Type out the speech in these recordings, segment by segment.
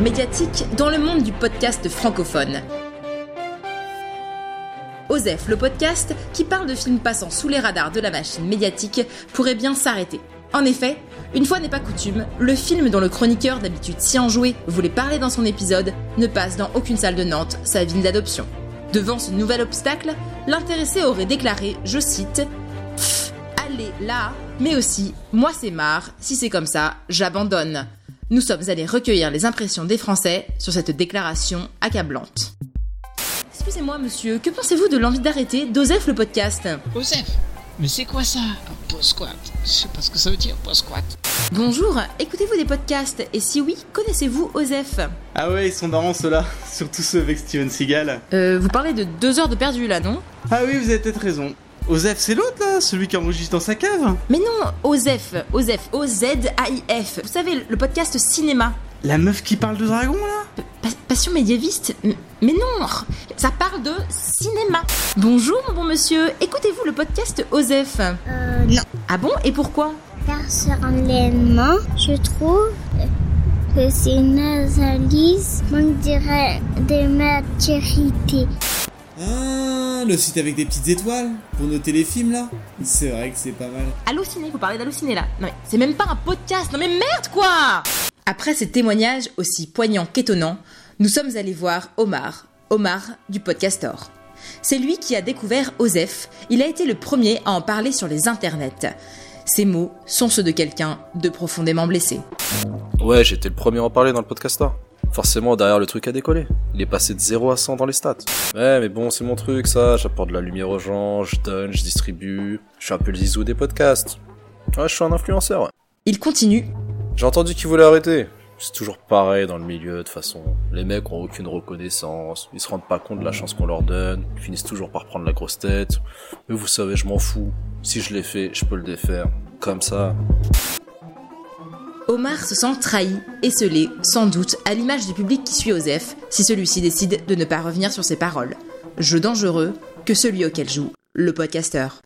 médiatique dans le monde du podcast francophone. Osef, le podcast qui parle de films passant sous les radars de la machine médiatique, pourrait bien s'arrêter. En effet, une fois n'est pas coutume, le film dont le chroniqueur d'habitude si enjoué voulait parler dans son épisode ne passe dans aucune salle de Nantes, sa ville d'adoption. Devant ce nouvel obstacle, l'intéressé aurait déclaré, je cite, allez là, mais aussi, moi c'est marre, si c'est comme ça, j'abandonne. Nous sommes allés recueillir les impressions des Français sur cette déclaration accablante. Excusez-moi monsieur, que pensez-vous de l'envie d'arrêter d'Osef le podcast? Osef Mais c'est quoi ça? Un post-squat Je sais pas ce que ça veut dire, post-squat. Bonjour, écoutez-vous des podcasts? Et si oui, connaissez-vous Osef? Ah ouais, ils sont marrants ceux-là, surtout ceux avec Steven Seagal. Euh, vous parlez de deux heures de perdu là, non? Ah oui, vous avez peut-être raison. Osef, c'est l'autre là, celui qui enregistre dans sa cave Mais non, Osef, Osef, O-Z-A-I-F. Vous savez, le podcast cinéma. La meuf qui parle de dragon là? Pa- passion médiéviste Mais non Ça parle de cinéma Bonjour mon bon monsieur, écoutez-vous le podcast Osef? Euh, non. Ah bon Et pourquoi? Personnellement, je trouve que c'est une analyse, on dirait des maturités. Ah, le site avec des petites étoiles pour noter les films là C'est vrai que c'est pas mal. Allociné, vous parlez d'Allociné là Non mais c'est même pas un podcast, non mais merde quoi Après ces témoignages aussi poignants qu'étonnants, nous sommes allés voir Omar, Omar du Podcastor. C'est lui qui a découvert Osef, il a été le premier à en parler sur les internets. Ces mots sont ceux de quelqu'un de profondément blessé. Ouais, j'étais le premier à en parler dans le podcast là. Forcément, derrière le truc a décollé. Il est passé de 0 à 100 dans les stats. Ouais, mais bon, c'est mon truc ça. J'apporte de la lumière aux gens, je donne, je distribue. Je suis un peu le zizou des podcasts. Ouais, je suis un influenceur. ouais. Il continue J'ai entendu qu'il voulait arrêter. C'est toujours pareil dans le milieu, de toute façon. Les mecs ont aucune reconnaissance, ils se rendent pas compte de la chance qu'on leur donne, ils finissent toujours par prendre la grosse tête. Mais vous savez, je m'en fous. Si je l'ai fait, je peux le défaire. Comme ça. Omar se sent trahi, esselé, sans doute, à l'image du public qui suit Osef, si celui-ci décide de ne pas revenir sur ses paroles. Jeu dangereux que celui auquel joue le podcasteur.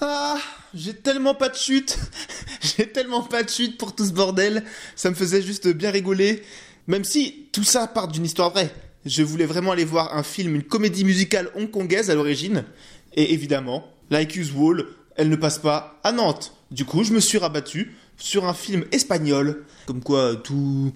Ah, j'ai tellement pas de chute. j'ai tellement pas de chute pour tout ce bordel. Ça me faisait juste bien rigoler. Même si tout ça part d'une histoire vraie. Je voulais vraiment aller voir un film, une comédie musicale hongkongaise à l'origine. Et évidemment, Like Wall, elle ne passe pas à Nantes. Du coup, je me suis rabattu sur un film espagnol. Comme quoi, tous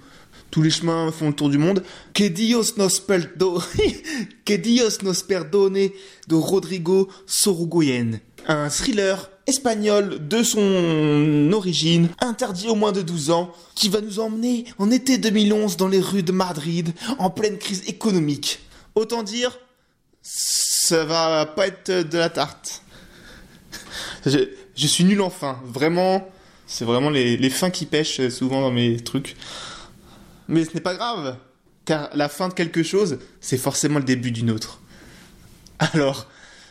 les chemins font le tour du monde. Que Dios nos perdo... que Dios nos perdone de Rodrigo Sorogoyen. Un thriller espagnol de son origine, interdit aux moins de 12 ans, qui va nous emmener en été 2011 dans les rues de Madrid, en pleine crise économique. Autant dire, ça va pas être de la tarte. Je, suis nul en fin, vraiment. C'est vraiment les, les fins qui pêchent souvent dans mes trucs. Mais ce n'est pas grave, car la fin de quelque chose, c'est forcément le début d'une autre. Alors,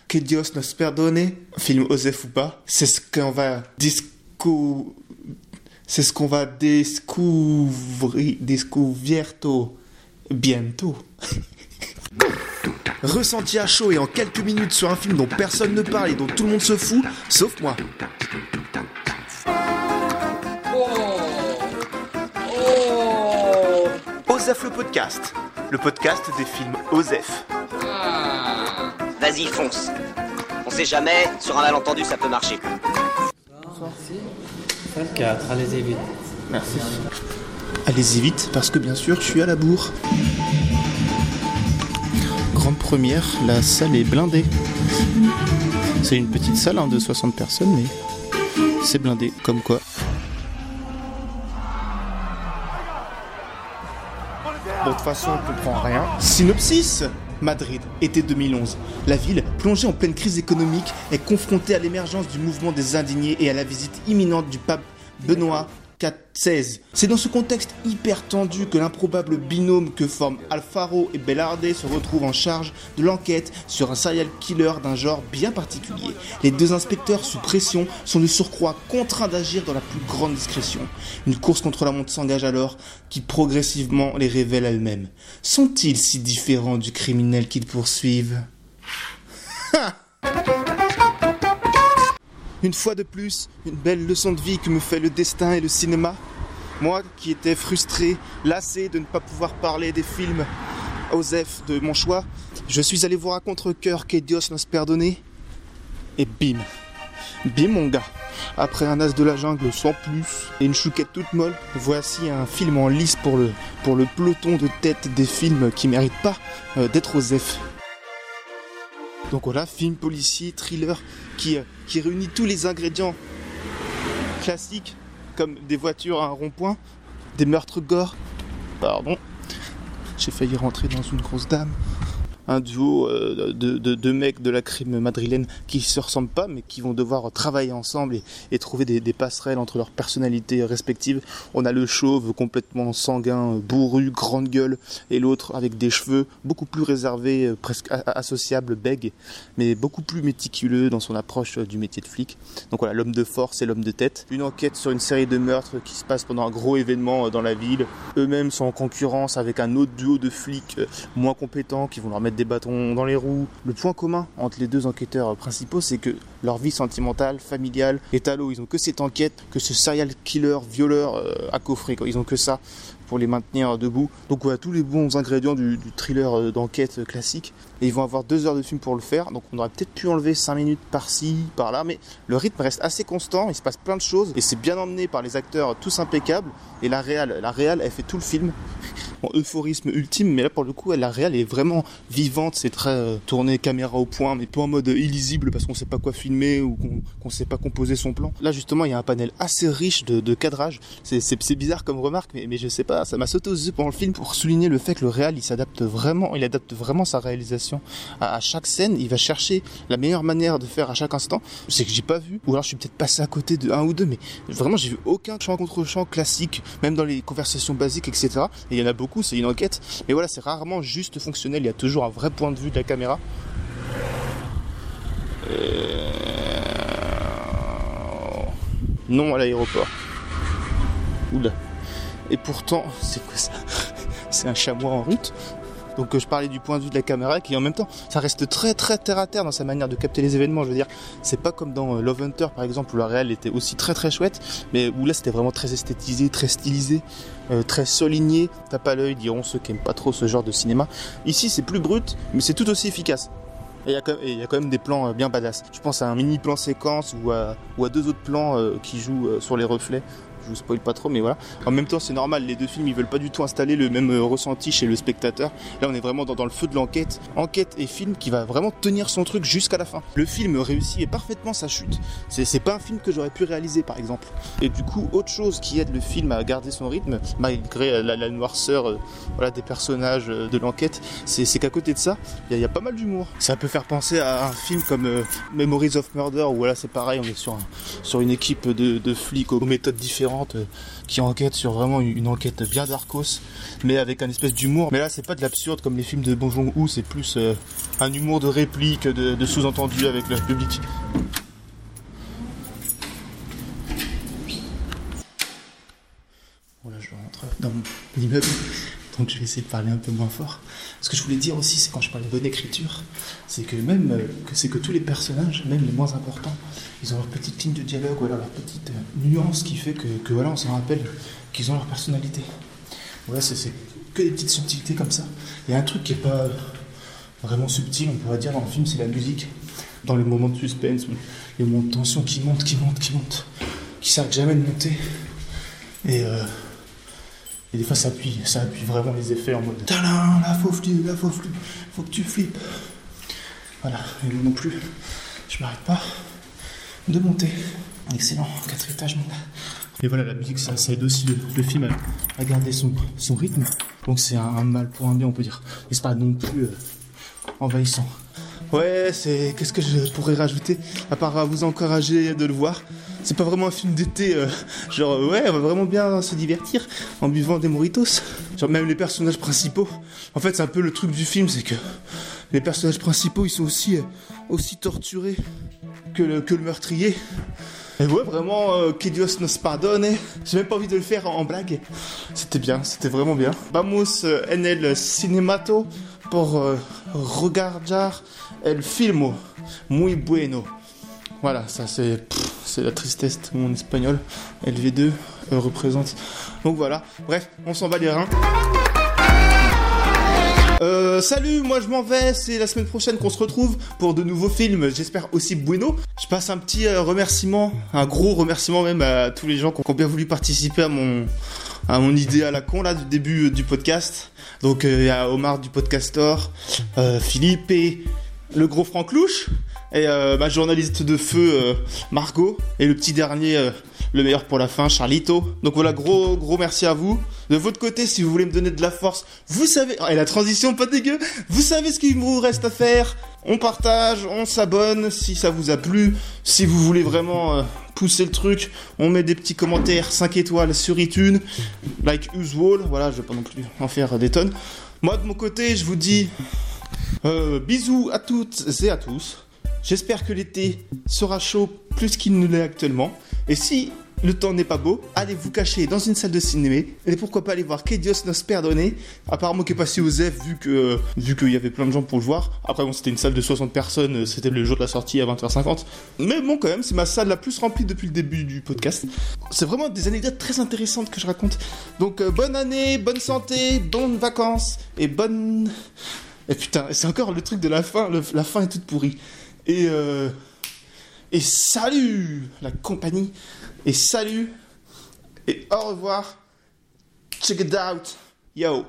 que Dios nos perdone, film Osef ou pas, c'est ce qu'on va disco... C'est ce qu'on va découvrir... Descubierto bientôt. Ressenti à chaud et en quelques minutes sur un film dont personne ne parle et dont tout le monde se fout, sauf moi. Osef le podcast, le podcast des films Osef. Vas-y, fonce. On sait jamais, sur un malentendu, ça peut marcher. 24, allez-y vite. Merci. Allez-y vite, parce que bien sûr, je suis à la bourre. Grande première, la salle est blindée. C'est une petite salle hein, de 60 personnes, mais c'est blindé, comme quoi. De toute façon, on comprend rien. Synopsis Madrid, été 2011. La ville, plongée en pleine crise économique, est confrontée à l'émergence du mouvement des indignés et à la visite imminente du pape Benoît XVI. C'est dans ce contexte hyper tendu que l'improbable binôme que forment Alfaro et Bellarde se retrouve en charge de l'enquête sur un serial killer d'un genre bien particulier. Les deux inspecteurs sous pression sont de surcroît contraints d'agir dans la plus grande discrétion. Une course contre la montre s'engage alors qui progressivement les révèle elles-mêmes. Sont-ils si différents du criminel qu'ils poursuivent? Une fois de plus, une belle leçon de vie que me fait le destin et le cinéma. Moi qui étais frustré, lassé de ne pas pouvoir parler des films Osef de mon choix, je suis allé voir à contre-coeur que Dios nos perdonne. Et bim. Bim mon gars. Après un as de la jungle sans plus et une chouquette toute molle, voici un film en lice pour le, peloton de tête des films qui méritent pas euh, d'être Osef. Donc voilà, film policier, thriller, qui, euh, qui réunit tous les ingrédients classiques, comme des voitures à un rond-point, des meurtres gore, pardon, j'ai failli rentrer dans une grosse dame, un duo euh, de, de, mecs de la crime madrilène qui se ressemblent pas mais qui vont devoir travailler ensemble et, trouver des, passerelles entre leurs personnalités respectives. On a le chauve complètement sanguin, bourru, grande gueule et l'autre avec des cheveux beaucoup plus réservés, euh, presque associables, bègue, mais beaucoup plus méticuleux dans son approche euh, du métier de flic. Donc voilà, l'homme de force et l'homme de tête. Une enquête sur une série de meurtres qui se passe pendant un gros événement dans la ville. Eux-mêmes sont en concurrence avec un autre duo de flics moins compétents qui vont leur mettre des bâtons dans les roues. Le point commun entre les deux enquêteurs principaux, c'est que leur vie sentimentale, familiale est à l'eau. Ils ont que cette enquête, que ce serial killer, violeur euh, à coffrer. Ils ont que ça pour les maintenir debout. Donc voilà, tous les bons ingrédients du, thriller euh, d'enquête classique. Et ils vont avoir deux heures de film pour le faire. Donc on aurait peut-être pu enlever cinq minutes par-ci, par-là. Mais le rythme reste assez constant. Il se passe plein de choses. Et c'est bien emmené par les acteurs tous impeccables. Et la réal, la elle fait tout le film en euphorisme ultime, mais là pour le coup, la réelle est vraiment vivante, c'est très euh, tourné caméra au point, mais pas en mode illisible parce qu'on sait pas quoi filmer ou qu'on qu'on sait pas composer son plan. Là justement, il y a un panel assez riche de, cadrage. C'est- bizarre comme remarque, mais, mais je sais pas, ça m'a sauté aux yeux pendant le film pour souligner le fait que le réal, il s'adapte vraiment, il adapte vraiment sa réalisation à, à chaque scène. Il va chercher la meilleure manière de faire à chaque instant. C'est que j'ai pas vu, ou alors je suis peut-être passé à côté de un ou deux, mais vraiment j'ai vu aucun champ contre champ classique, même dans les conversations basiques, etc. Et il y en a beaucoup, c'est une enquête. Mais voilà, c'est rarement juste fonctionnel. Il y a toujours un vrai point de vue de la caméra. Euh, Non à l'aéroport. Oula. Et pourtant, c'est quoi ça? C'est un chamois en route. Donc euh, je parlais du point de vue de la caméra qui en même temps, ça reste très très terre à terre dans sa manière de capter les événements. Je veux dire, c'est pas comme dans euh, Love Hunter par exemple où la réelle était aussi très très chouette, mais où là c'était vraiment très esthétisé, très stylisé, euh, très souligné. Tape à l'œil, diront ceux qui aiment pas trop ce genre de cinéma. Ici c'est plus brut, mais c'est tout aussi efficace. Et il y, a quand- même des plans bien badass. Je pense à un mini plan séquence ou à, deux autres plans qui jouent sur les reflets. Je vous spoil pas trop, mais voilà. En même temps, c'est normal, les deux films, ils veulent pas du tout installer le même euh, ressenti chez le spectateur. Là, on est vraiment dans, le feu de l'enquête. Enquête et film qui va vraiment tenir son truc jusqu'à la fin. Le film réussit et parfaitement sa chute. C'est pas un film que j'aurais pu réaliser, par exemple. Et du coup, autre chose qui aide le film à garder son rythme, malgré la, noirceur euh, des personnages euh, de l'enquête, c'est qu'à côté de ça, il y, a- pas mal d'humour. Ça peut faire penser à un film comme Memories of Murder, où voilà, c'est pareil, on est sur, sur une équipe de flics aux méthodes différentes euh, qui enquêtent sur vraiment une, enquête bien darkos, mais avec un espèce d'humour. Mais là, c'est pas de l'absurde comme les films de Bong Joon-ho, c'est plus euh, un humour de réplique, de, de sous-entendu avec le public. Voilà, je rentre dans mon immeuble, donc je vais essayer de parler un peu moins fort. Ce que je voulais dire aussi, c'est quand je parle de bonne écriture, c'est que même euh, c'est que tous les personnages, même les moins importants, ils ont leur petite ligne de dialogue, voilà, leur petite euh, nuance qui fait que, que voilà, on s'en rappelle qu'ils ont leur personnalité. Voilà, c'est que des petites subtilités comme ça. Il y a un truc qui est pas vraiment subtil, on pourrait dire dans le film, c'est la musique. Dans les moments de suspense, les moments de tension qui montent, qui montent, qui montent, qui s'arrêtent jamais de monter. Et, euh, et des fois, ça appuie, ça appuie vraiment les effets en mode Tadam, là, faut flipper, là, faut flipper, faut que tu flippes. Voilà, et moi non plus, je m'arrête pas de monter. Excellent, quatre étages, mon. Et voilà, la musique, ça, ça aide aussi le, le film à, à garder son, son rythme. Donc c'est un, un mal pour un bien, on peut dire. Et c'est pas non plus euh, envahissant. Ouais, c'est. Qu'est-ce que je pourrais rajouter À part à vous encourager de le voir? C'est pas vraiment un film d'été, euh, genre, euh, ouais, on va vraiment bien se divertir en buvant des moritos. Genre, même les personnages principaux. En fait, c'est un peu le truc du film, c'est que les personnages principaux, ils sont aussi, euh, aussi torturés que le, que le meurtrier. Et ouais, vraiment, que Dios nos pardone. J'ai même pas envie de le faire en, blague. C'était bien, c'était vraiment bien. Vamos en el cinemato por euh, regarder el filmo muy bueno. Voilà, ça c'est la tristesse mon espagnol. LV2 euh, représente. Donc voilà. Bref, on s'en bat les reins. Euh, salut, moi je m'en vais, c'est la semaine prochaine qu'on se retrouve pour de nouveaux films, j'espère aussi bueno. Je passe un petit euh, remerciement, un gros remerciement même à tous les gens qui ont bien voulu participer à mon, idée à la con là du début du podcast. Donc il y a Omar du Podcastor, Philippe et le gros Franck Louche, et euh, ma journaliste de feu euh, Margot, et le petit dernier, euh, le meilleur pour la fin, Charlito. Donc voilà, gros gros merci à vous. De votre côté, si vous voulez me donner de la force, vous savez, oh, et la transition pas dégueu, vous savez ce qu'il vous reste à faire. On partage, on s'abonne si ça vous a plu. Si vous voulez vraiment pousser le truc, on met des petits commentaires 5 étoiles sur iTunes, like usual. Voilà, je vais pas non plus en faire des tonnes. Moi de mon côté, je vous dis bisous à toutes et à tous. J'espère que l'été sera chaud plus qu'il ne l'est actuellement. Et si le temps n'est pas beau, allez vous cacher dans une salle de cinéma. Et pourquoi pas aller voir Que Dios nos perdone. Apparemment qui est passé aux F vu que vu qu'il y avait plein de gens pour le voir. Après bon c'était une salle de 60 personnes, euh, c'était le jour de la sortie à 20h50. Mais bon quand même c'est ma salle la plus remplie depuis le début du podcast. C'est vraiment des anecdotes très intéressantes que je raconte. Donc euh, bonne année, bonne santé, bonnes vacances et bonne... Et putain, c'est encore le truc de la fin, la fin est toute pourrie. Et euh, et salut la compagnie et salut et au revoir. Check it out. Yo.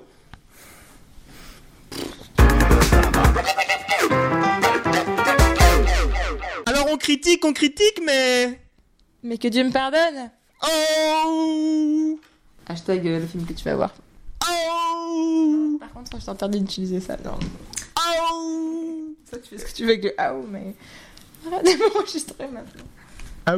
Alors on critique, on critique, mais Mais que Dieu me pardonne oh Hashtag euh, le film que tu vas voir. oh Par contre, je t'interdis d'utiliser ça. Non. Ça, tu fais ce que tu veux avec le ah mais. Arrête de m'enregistrer maintenant. ah